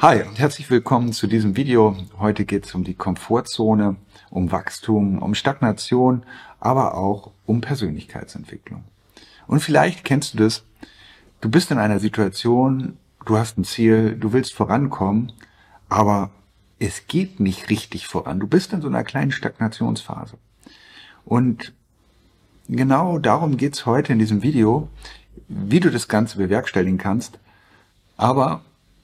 Hi und herzlich willkommen zu diesem Video. Heute geht es um die Komfortzone, um Wachstum, um Stagnation, aber auch um Persönlichkeitsentwicklung. Und vielleicht kennst du das, du bist in einer Situation, du hast ein Ziel, du willst vorankommen, aber es geht nicht richtig voran. Du bist in so einer kleinen Stagnationsphase. Und genau darum geht's heute in diesem Video, wie du das Ganze bewerkstelligen kannst. Aber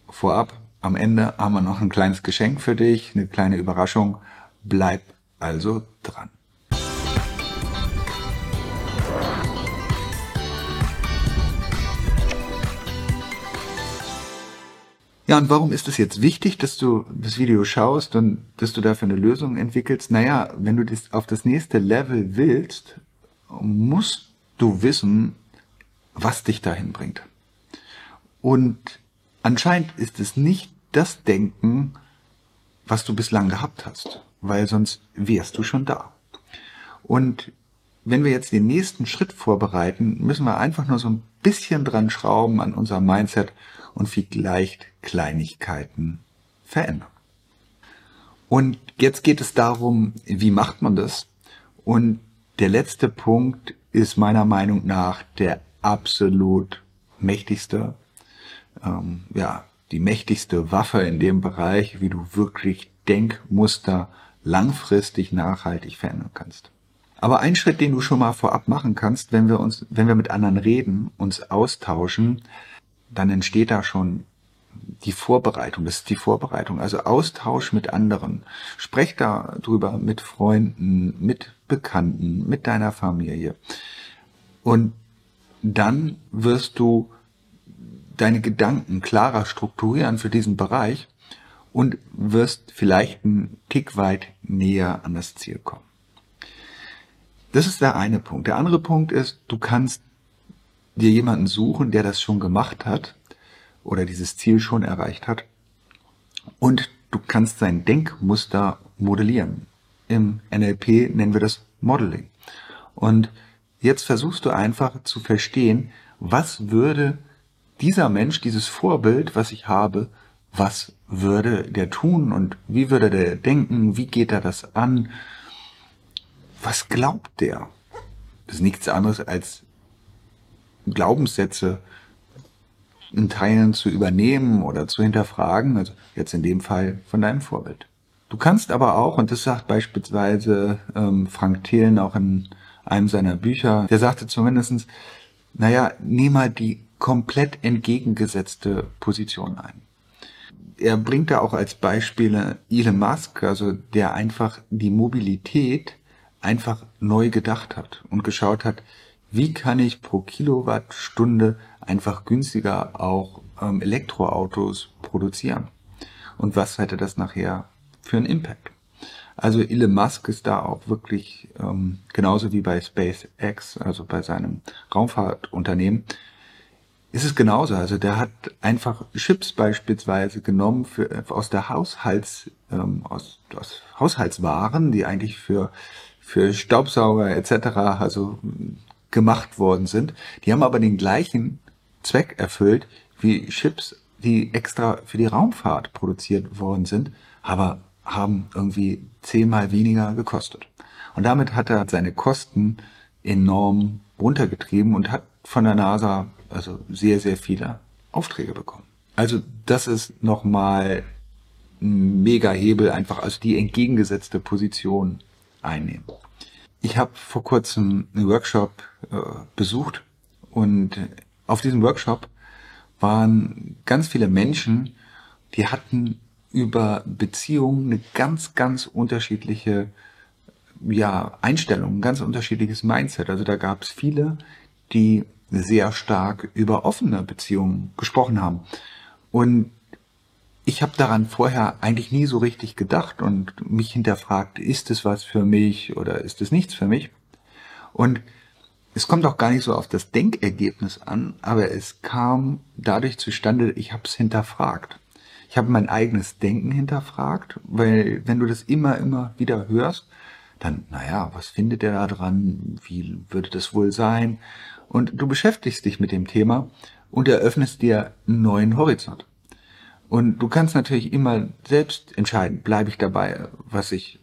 vorab, am Ende haben wir noch ein kleines Geschenk für dich, eine kleine Überraschung. Bleib also dran. Ja, und warum ist es jetzt wichtig, dass du das Video schaust und dass du dafür eine Lösung entwickelst? Naja, wenn du das auf das nächste Level willst, musst du wissen, was dich dahin bringt. Und anscheinend ist es nicht das Denken, was du bislang gehabt hast, weil sonst wärst du schon da. Und wenn wir jetzt den nächsten Schritt vorbereiten, müssen wir einfach nur so ein bisschen dran schrauben an unserem Mindset und vielleicht Kleinigkeiten verändern. Und jetzt geht es darum, wie macht man das? Und der letzte Punkt ist meiner Meinung nach der absolut mächtigste, ähm, ja, die mächtigste Waffe in dem Bereich, wie du wirklich Denkmuster langfristig nachhaltig verändern kannst. Aber ein Schritt, den du schon mal vorab machen kannst, wenn wir uns, wenn wir mit anderen reden, uns austauschen, dann entsteht da schon die Vorbereitung. Das ist die Vorbereitung. Also Austausch mit anderen. Sprech darüber mit Freunden, mit Bekannten, mit deiner Familie. Und dann wirst du deine Gedanken klarer strukturieren für diesen Bereich und wirst vielleicht einen Tick weit näher an das Ziel kommen. Das ist der eine Punkt. Der andere Punkt ist, du kannst dir jemanden suchen, der das schon gemacht hat oder dieses Ziel schon erreicht hat und du kannst sein Denkmuster modellieren. Im NLP nennen wir das Modeling. Und jetzt versuchst du einfach zu verstehen, was würde dieser Mensch, dieses Vorbild, was ich habe, was würde der tun und wie würde der denken, wie geht er das an, was glaubt der? Das ist nichts anderes als Glaubenssätze in Teilen zu übernehmen oder zu hinterfragen, also jetzt in dem Fall von deinem Vorbild. Du kannst aber auch, und das sagt beispielsweise ähm, Frank Thelen auch in einem seiner Bücher, der sagte zumindestens, naja, nimm mal die komplett entgegengesetzte Position ein. Er bringt da auch als Beispiele Elon Musk, also der einfach die Mobilität einfach neu gedacht hat und geschaut hat, wie kann ich pro Kilowattstunde einfach günstiger auch ähm, Elektroautos produzieren? Und was hätte das nachher für einen Impact? Also Elon Musk ist da auch wirklich ähm, genauso wie bei SpaceX, also bei seinem Raumfahrtunternehmen, ist es genauso. Also der hat einfach Chips beispielsweise genommen für, aus der Haushalts, ähm, aus, aus Haushaltswaren, die eigentlich für für Staubsauger etc. also gemacht worden sind. Die haben aber den gleichen Zweck erfüllt wie Chips, die extra für die Raumfahrt produziert worden sind, aber haben irgendwie zehnmal weniger gekostet. Und damit hat er seine Kosten enorm runtergetrieben und hat von der NASA also sehr, sehr viele Aufträge bekommen. Also das ist nochmal ein mega Hebel, einfach also die entgegengesetzte Position einnehmen. Ich habe vor kurzem einen Workshop äh, besucht und auf diesem Workshop waren ganz viele Menschen, die hatten über Beziehungen eine ganz, ganz unterschiedliche ja, Einstellung, ein ganz unterschiedliches Mindset. Also da gab es viele, die sehr stark über offene Beziehungen gesprochen haben. Und ich habe daran vorher eigentlich nie so richtig gedacht und mich hinterfragt, ist es was für mich oder ist es nichts für mich? Und es kommt auch gar nicht so auf das Denkergebnis an, aber es kam dadurch zustande, ich habe es hinterfragt. Ich habe mein eigenes Denken hinterfragt, weil wenn du das immer, immer wieder hörst, dann, naja, was findet er da dran? Wie würde das wohl sein? Und du beschäftigst dich mit dem Thema und eröffnest dir einen neuen Horizont. Und du kannst natürlich immer selbst entscheiden, bleibe ich dabei, was ich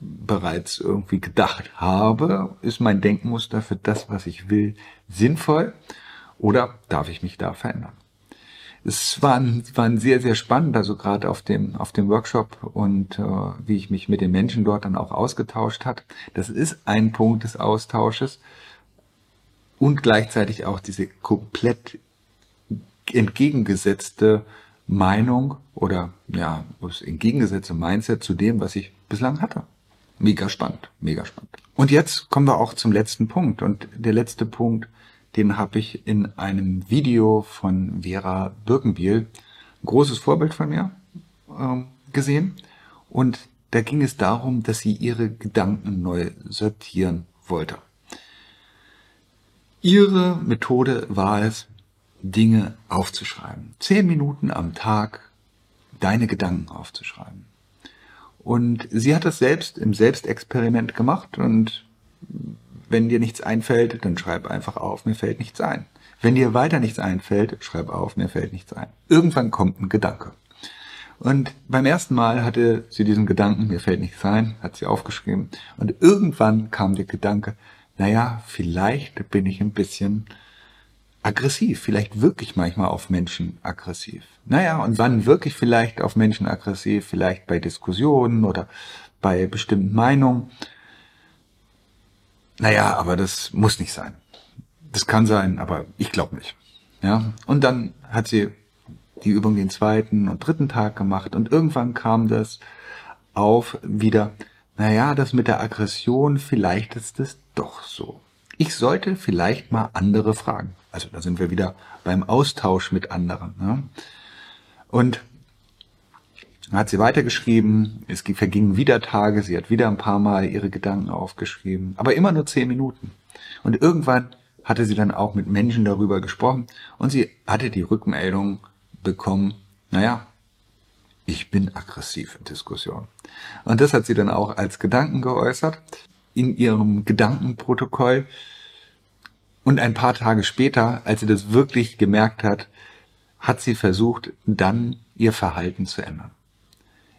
bereits irgendwie gedacht habe, ist mein Denkmuster für das, was ich will, sinnvoll oder darf ich mich da verändern? Es war, war sehr, sehr spannend, also gerade auf dem, auf dem Workshop und äh, wie ich mich mit den Menschen dort dann auch ausgetauscht hat. Das ist ein Punkt des Austausches und gleichzeitig auch diese komplett entgegengesetzte Meinung oder ja, das entgegengesetzte Mindset zu dem, was ich bislang hatte. Mega spannend, mega spannend. Und jetzt kommen wir auch zum letzten Punkt. Und der letzte Punkt, den habe ich in einem Video von Vera Birkenbiel, ein großes Vorbild von mir, ähm, gesehen. Und da ging es darum, dass sie ihre Gedanken neu sortieren wollte. Ihre Methode war es, Dinge aufzuschreiben. Zehn Minuten am Tag deine Gedanken aufzuschreiben. Und sie hat das selbst im Selbstexperiment gemacht und wenn dir nichts einfällt, dann schreib einfach auf, mir fällt nichts ein. Wenn dir weiter nichts einfällt, schreib auf, mir fällt nichts ein. Irgendwann kommt ein Gedanke. Und beim ersten Mal hatte sie diesen Gedanken, mir fällt nichts ein, hat sie aufgeschrieben. Und irgendwann kam der Gedanke, naja, vielleicht bin ich ein bisschen aggressiv, vielleicht wirklich manchmal auf Menschen aggressiv. Naja, und wann wirklich vielleicht auf Menschen aggressiv? Vielleicht bei Diskussionen oder bei bestimmten Meinungen. Naja, aber das muss nicht sein. Das kann sein, aber ich glaube nicht. Ja, und dann hat sie die Übung den zweiten und dritten Tag gemacht und irgendwann kam das auf wieder, naja, das mit der Aggression, vielleicht ist es doch so. Ich sollte vielleicht mal andere fragen. Also da sind wir wieder beim Austausch mit anderen. Ne? Und dann hat sie weitergeschrieben, es vergingen wieder Tage, sie hat wieder ein paar Mal ihre Gedanken aufgeschrieben, aber immer nur zehn Minuten. Und irgendwann hatte sie dann auch mit Menschen darüber gesprochen und sie hatte die Rückmeldung bekommen, naja, ich bin aggressiv in Diskussionen. Und das hat sie dann auch als Gedanken geäußert in ihrem Gedankenprotokoll. Und ein paar Tage später, als sie das wirklich gemerkt hat, hat sie versucht, dann ihr Verhalten zu ändern.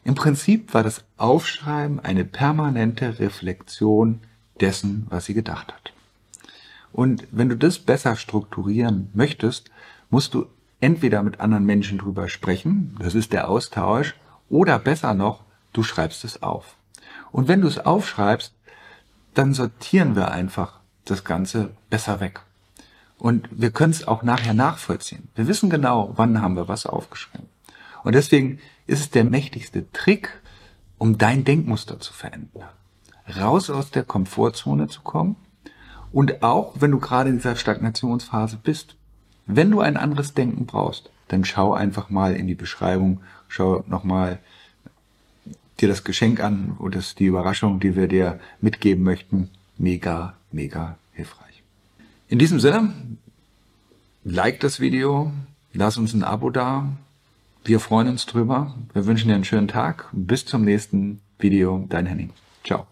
Im Prinzip war das Aufschreiben eine permanente Reflexion dessen, was sie gedacht hat. Und wenn du das besser strukturieren möchtest, musst du entweder mit anderen Menschen drüber sprechen, das ist der Austausch, oder besser noch, du schreibst es auf. Und wenn du es aufschreibst, dann sortieren wir einfach das Ganze besser weg. Und wir können es auch nachher nachvollziehen. Wir wissen genau, wann haben wir was aufgeschrieben. Und deswegen ist es der mächtigste Trick, um dein Denkmuster zu verändern. Raus aus der Komfortzone zu kommen und auch, wenn du gerade in dieser Stagnationsphase bist, wenn du ein anderes Denken brauchst, dann schau einfach mal in die Beschreibung, schau nochmal dir das Geschenk an oder die Überraschung, die wir dir mitgeben möchten. Mega, mega hilfreich. In diesem Sinne, like das Video, lass uns ein Abo da. Wir freuen uns drüber. Wir wünschen dir einen schönen Tag. Bis zum nächsten Video. Dein Henning. Ciao.